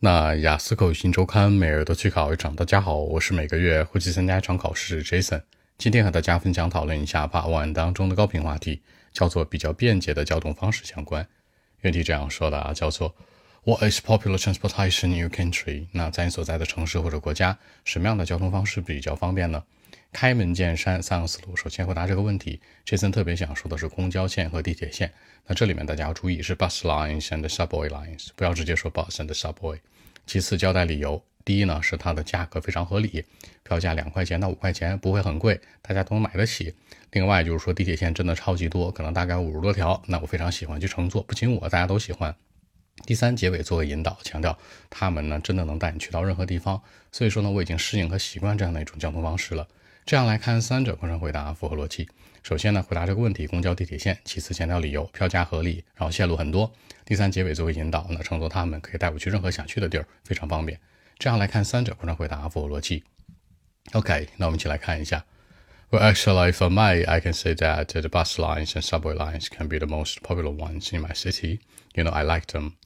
那雅思口语新周刊每日都去考一场。大家好，我是每个月会去参加一场考试 Jason。今天和大家分享讨论一下把万当中的高频话题，叫做比较便捷的交通方式相关。原题这样说的啊，叫做 What is popular transportation in your country？那在你所在的城市或者国家，什么样的交通方式比较方便呢？开门见山，三个思路。首先回答这个问题杰森特别想说的是公交线和地铁线。那这里面大家要注意是 bus lines and subway lines，不要直接说 bus and subway。其次交代理由，第一呢是它的价格非常合理，票价两块钱到五块钱，不会很贵，大家都能买得起。另外就是说地铁线真的超级多，可能大概五十多条，那我非常喜欢去乘坐，不仅我，大家都喜欢。第三结尾作为引导，强调他们呢真的能带你去到任何地方。所以说呢，我已经适应和习惯这样的一种交通方式了。这样来看，三者贯穿回答符合逻辑。首先呢，回答这个问题，公交、地铁线；其次强调理由，票价合理，然后线路很多；第三结尾作为引导，那乘坐他们可以带我去任何想去的地儿，非常方便。这样来看，三者贯穿回答符合逻辑。OK，那我们一起来看一下。Well, actually, for me, I can say that the bus lines and subway lines can be the most popular ones in my city. You know, I like them.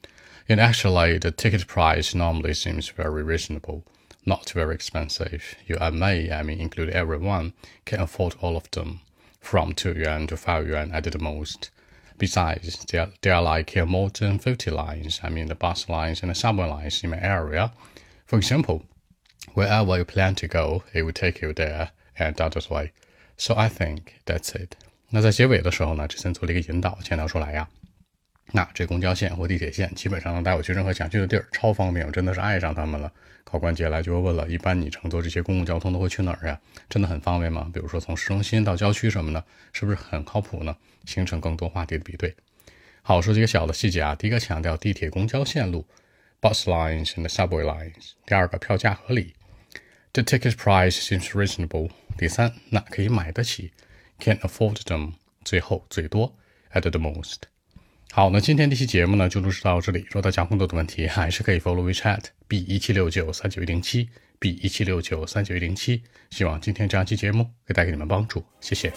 And actually, the ticket price normally seems very reasonable not very expensive. You uh, and me, I mean, include everyone, can afford all of them, from 2 yuan to 5 yuan at the most. Besides, there, there are like more than 50 lines, I mean, the bus lines and the subway lines in my area. For example, wherever you plan to go, it will take you there and that's why. So I think that's it. 那在结尾的时候呢，这森做了一个引导，强调出来呀。那这公交线或地铁线基本上能带我去任何想去的地儿，超方便，我真的是爱上他们了。考官接下来就会问了：一般你乘坐这些公共交通都会去哪儿呀？真的很方便吗？比如说从市中心到郊区什么的，是不是很靠谱呢？形成更多话题的比对。好，说几个小的细节啊。第一个强调地铁、公交线路，bus lines and subway lines。第二个票价合理，the ticket price seems reasonable。第三，那可以买得起，can afford them。最后，最多，at the most。好，那今天这期节目呢就录制到这里。如果大家更多的问题，还是可以 follow WeChat b 一七六九三九一零七 b 一七六九三九一零七。希望今天这样期节目可以带给你们帮助，谢谢。